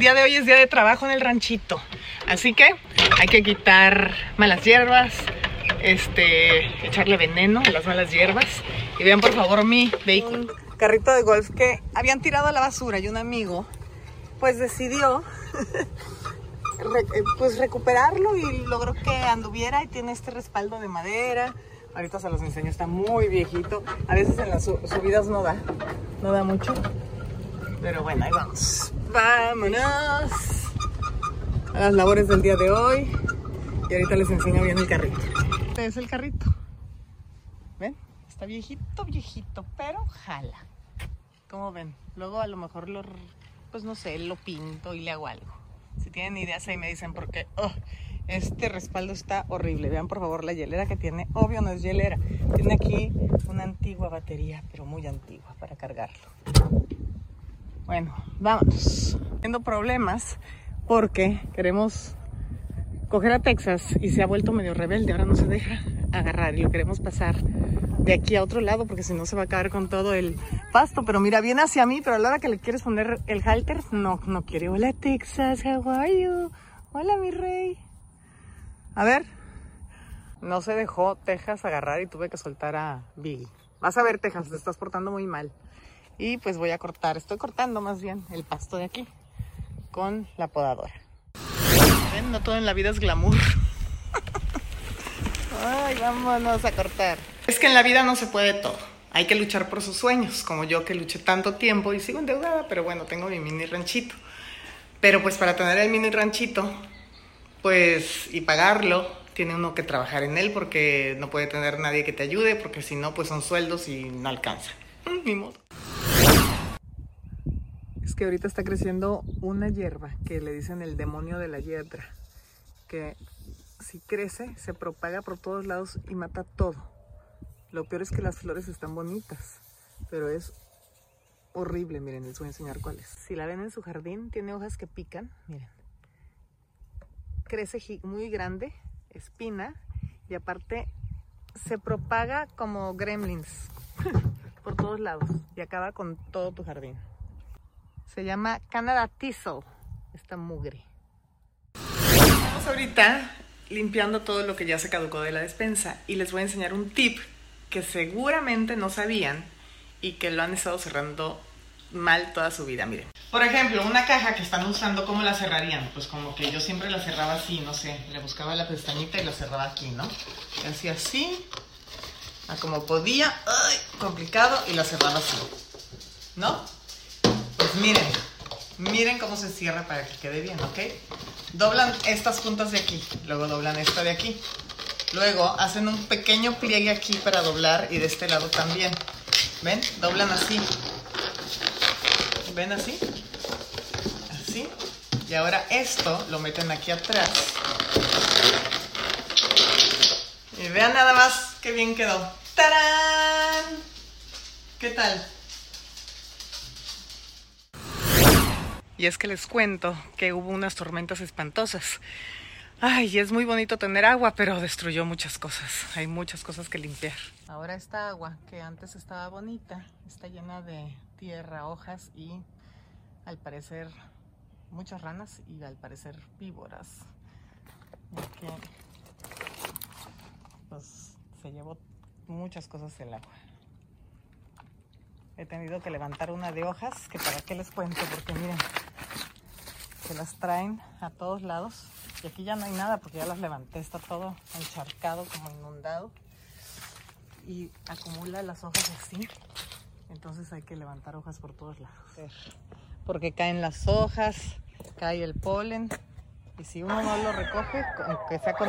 día de hoy es día de trabajo en el ranchito. Así que hay que quitar malas hierbas, este, echarle veneno a las malas hierbas. Y vean por favor mi vehículo. Carrito de golf que habían tirado a la basura y un amigo pues decidió pues recuperarlo y logró que anduviera y tiene este respaldo de madera. Ahorita se los enseño, está muy viejito. A veces en las subidas no da, no da mucho. Pero bueno, ahí vamos. Vámonos a las labores del día de hoy. Y ahorita les enseño bien el carrito. Este es el carrito. ¿Ven? Está viejito, viejito, pero jala. ¿Cómo ven? Luego a lo mejor lo, pues no sé, lo pinto y le hago algo. Si tienen ideas ahí me dicen porque oh, este respaldo está horrible. Vean por favor la hielera que tiene. Obvio no es hielera. Tiene aquí una antigua batería, pero muy antigua para cargarlo. Bueno, vamos. Teniendo problemas porque queremos coger a Texas y se ha vuelto medio rebelde. Ahora no se deja agarrar y lo queremos pasar de aquí a otro lado porque si no se va a caer con todo el pasto. Pero mira, viene hacia mí, pero a la hora que le quieres poner el halter, no, no quiere. Hola Texas, how are you? Hola mi rey. A ver. No se dejó Texas agarrar y tuve que soltar a Biggie. Vas a ver Texas, te estás portando muy mal. Y pues voy a cortar, estoy cortando más bien el pasto de aquí con la podadora. ¿Ven? No todo en la vida es glamour. Ay, vámonos a cortar. Es que en la vida no se puede todo. Hay que luchar por sus sueños, como yo que luché tanto tiempo y sigo endeudada, pero bueno, tengo mi mini ranchito. Pero pues para tener el mini ranchito, pues y pagarlo, tiene uno que trabajar en él porque no puede tener nadie que te ayude, porque si no, pues son sueldos y no alcanza. Mm, ni modo. Es que ahorita está creciendo una hierba que le dicen el demonio de la hiedra, que si crece se propaga por todos lados y mata todo. Lo peor es que las flores están bonitas, pero es horrible. Miren, les voy a enseñar cuáles. Si la ven en su jardín, tiene hojas que pican. Miren. Crece muy grande, espina, y aparte se propaga como gremlins por todos lados y acaba con todo tu jardín. Se llama Canada Thistle, esta mugre. Estamos ahorita limpiando todo lo que ya se caducó de la despensa y les voy a enseñar un tip que seguramente no sabían y que lo han estado cerrando mal toda su vida, miren. Por ejemplo, una caja que están usando, ¿cómo la cerrarían? Pues como que yo siempre la cerraba así, no sé, le buscaba la pestañita y la cerraba aquí, ¿no? Y hacía así, a como podía, ¡ay! complicado, y la cerraba así, ¿no? Pues miren, miren cómo se cierra para que quede bien, ¿ok? Doblan estas puntas de aquí, luego doblan esta de aquí, Luego hacen un pequeño pliegue aquí para doblar y de este lado también. ¿Ven? Doblan así. ¿Ven así? Así. Y ahora esto lo meten aquí atrás. Y vean nada más qué bien quedó. ¡Tarán! ¿Qué tal? Y es que les cuento que hubo unas tormentas espantosas. Ay, es muy bonito tener agua, pero destruyó muchas cosas. Hay muchas cosas que limpiar. Ahora esta agua, que antes estaba bonita, está llena de tierra, hojas y al parecer muchas ranas y al parecer víboras. que pues se llevó muchas cosas el agua. He tenido que levantar una de hojas, que para qué les cuento, porque miren, se las traen a todos lados y aquí ya no hay nada porque ya las levanté, está todo encharcado, como inundado. Y acumula las hojas así. Entonces hay que levantar hojas por todos lados. Porque caen las hojas, cae el polen. Y si uno no lo recoge, aunque sea con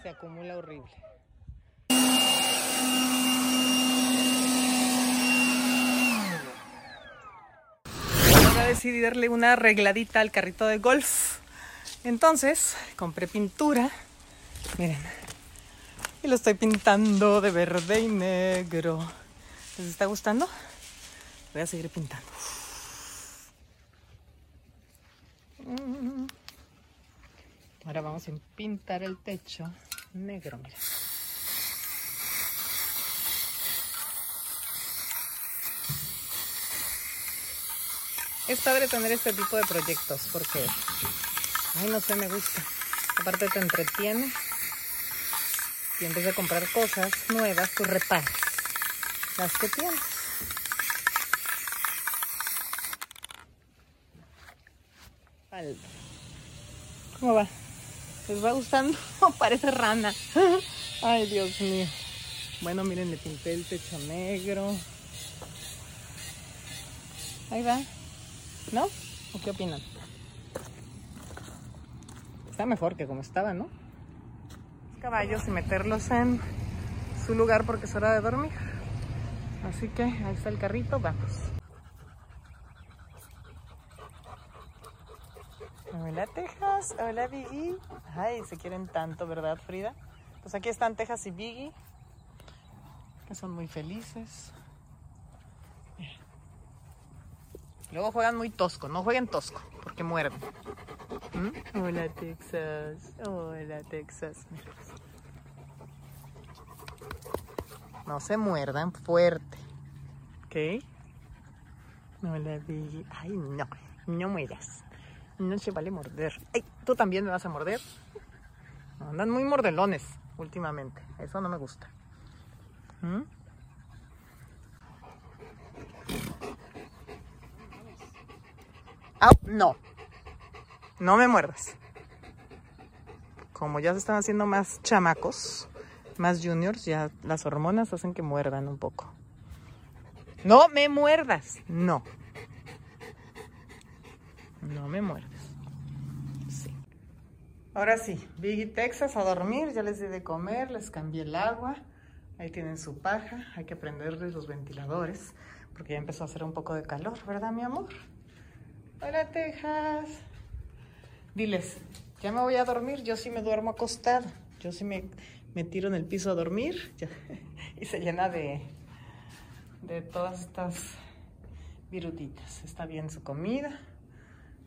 se acumula horrible. Decidí darle una arregladita al carrito de golf. Entonces compré pintura. Miren. Y lo estoy pintando de verde y negro. ¿Les está gustando? Voy a seguir pintando. Ahora vamos a pintar el techo negro, miren. Es padre tener este tipo de proyectos porque, ay, no sé, me gusta. Aparte te entretiene y en vez de comprar cosas nuevas, pues reparas las que tienes. ¿Cómo va? ¿Les va gustando? Parece rana. Ay, Dios mío. Bueno, miren, le pinté el techo negro. Ahí va. ¿No? ¿O qué opinan? Está mejor que como estaba, ¿no? Caballos y meterlos en su lugar porque es hora de dormir. Así que ahí está el carrito, vamos. Hola Texas, hola Biggie. Ay, se quieren tanto, ¿verdad Frida? Pues aquí están Texas y Biggie, que son muy felices. Luego juegan muy tosco, no jueguen tosco, porque muerden. ¿Mm? Hola Texas, hola Texas. No se muerdan fuerte. ¿Ok? Hola Biggie. Ay, no, no mueras. No se vale morder. Ay, tú también me vas a morder. Andan muy mordelones últimamente. Eso no me gusta. ¿Mm? No. No me muerdas. Como ya se están haciendo más chamacos, más juniors, ya las hormonas hacen que muerdan un poco. No me muerdas. No. No me muerdas. Sí. Ahora sí, Biggie Texas a dormir. Ya les di de comer, les cambié el agua. Ahí tienen su paja. Hay que prenderles los ventiladores porque ya empezó a hacer un poco de calor, ¿verdad, mi amor? Hola, Texas. Diles, ya me voy a dormir. Yo sí me duermo acostada. Yo sí me, me tiro en el piso a dormir. y se llena de, de todas estas virutitas. Está bien su comida.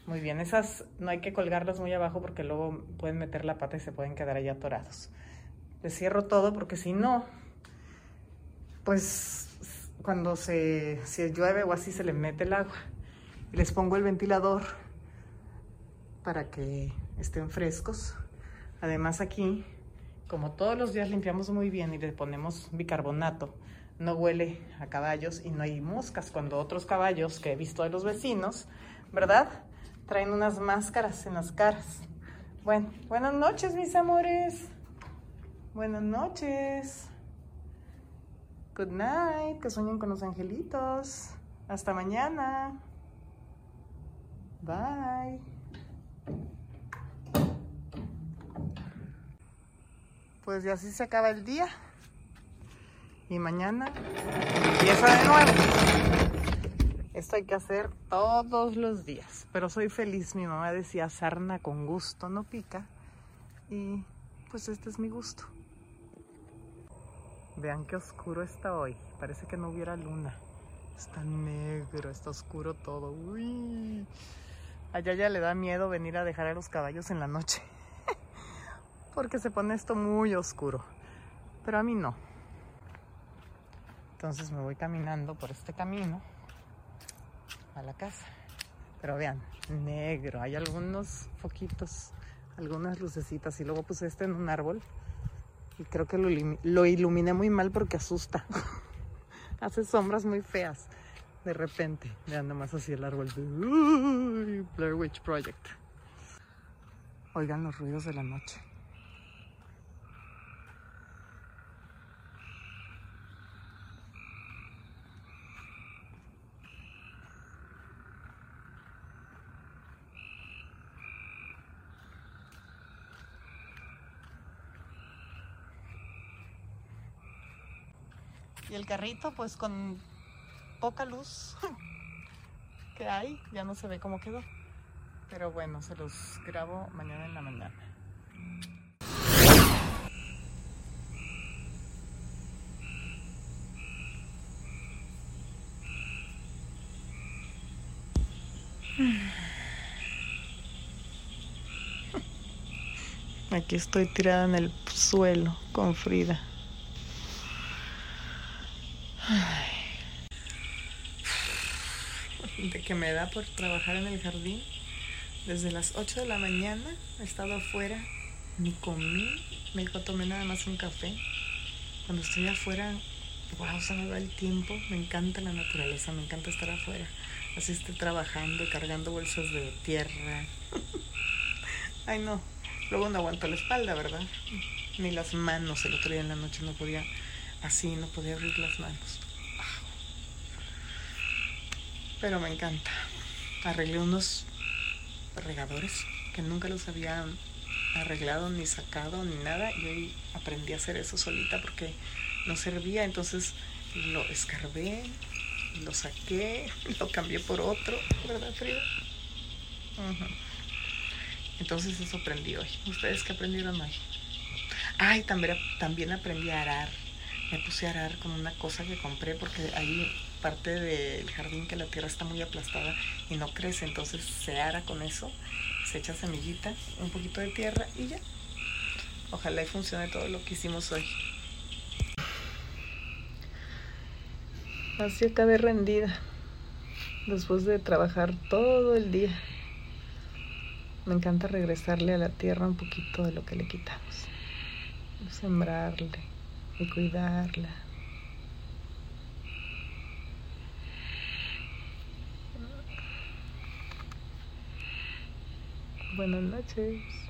Muy bien, esas no hay que colgarlas muy abajo porque luego pueden meter la pata y se pueden quedar ahí atorados. Les cierro todo porque si no, pues cuando se, si llueve o así se le mete el agua. Y les pongo el ventilador para que estén frescos. Además aquí, como todos los días limpiamos muy bien y le ponemos bicarbonato, no huele a caballos y no hay moscas cuando otros caballos que he visto de los vecinos, ¿verdad? Traen unas máscaras en las caras. Bueno, buenas noches, mis amores. Buenas noches. Good night. Que sueñen con los angelitos. Hasta mañana. Bye. Pues ya así se acaba el día. Y mañana empieza de nuevo. Esto hay que hacer todos los días. Pero soy feliz. Mi mamá decía, sarna con gusto no pica. Y pues este es mi gusto. Vean qué oscuro está hoy. Parece que no hubiera luna. Está negro, está oscuro todo. Uy. Allá ya le da miedo venir a dejar a los caballos en la noche. Porque se pone esto muy oscuro. Pero a mí no. Entonces me voy caminando por este camino a la casa. Pero vean, negro. Hay algunos foquitos, algunas lucecitas. Y luego puse este en un árbol. Y creo que lo, lo iluminé muy mal porque asusta. Hace sombras muy feas. De repente. Vean nomás así el árbol. Blair Witch Project. Oigan los ruidos de la noche. Y el carrito, pues con poca luz que hay, ya no se ve cómo quedó. Pero bueno, se los grabo mañana en la mañana. Aquí estoy tirada en el suelo con Frida. de que me da por trabajar en el jardín. Desde las 8 de la mañana he estado afuera, ni comí, me tomé nada más un café. Cuando estoy afuera, wow, se me va el tiempo, me encanta la naturaleza, me encanta estar afuera. Así estoy trabajando y cargando bolsas de tierra. Ay no, luego no aguanto la espalda, ¿verdad? Ni las manos, el otro día en la noche no podía, así, no podía abrir las manos. Pero me encanta. Arreglé unos regadores que nunca los había arreglado ni sacado ni nada y hoy aprendí a hacer eso solita porque no servía entonces lo escarbé lo saqué lo cambié por otro verdad Frida entonces eso aprendí hoy. Ustedes qué aprendieron hoy ay también también aprendí a arar. Me puse a arar con una cosa que compré porque ahí parte del jardín que la tierra está muy aplastada y no crece, entonces se ara con eso, se echa semillita, un poquito de tierra y ya. Ojalá y funcione todo lo que hicimos hoy. Así acabé rendida después de trabajar todo el día. Me encanta regresarle a la tierra un poquito de lo que le quitamos. Sembrarle y cuidarla. Buenas noches.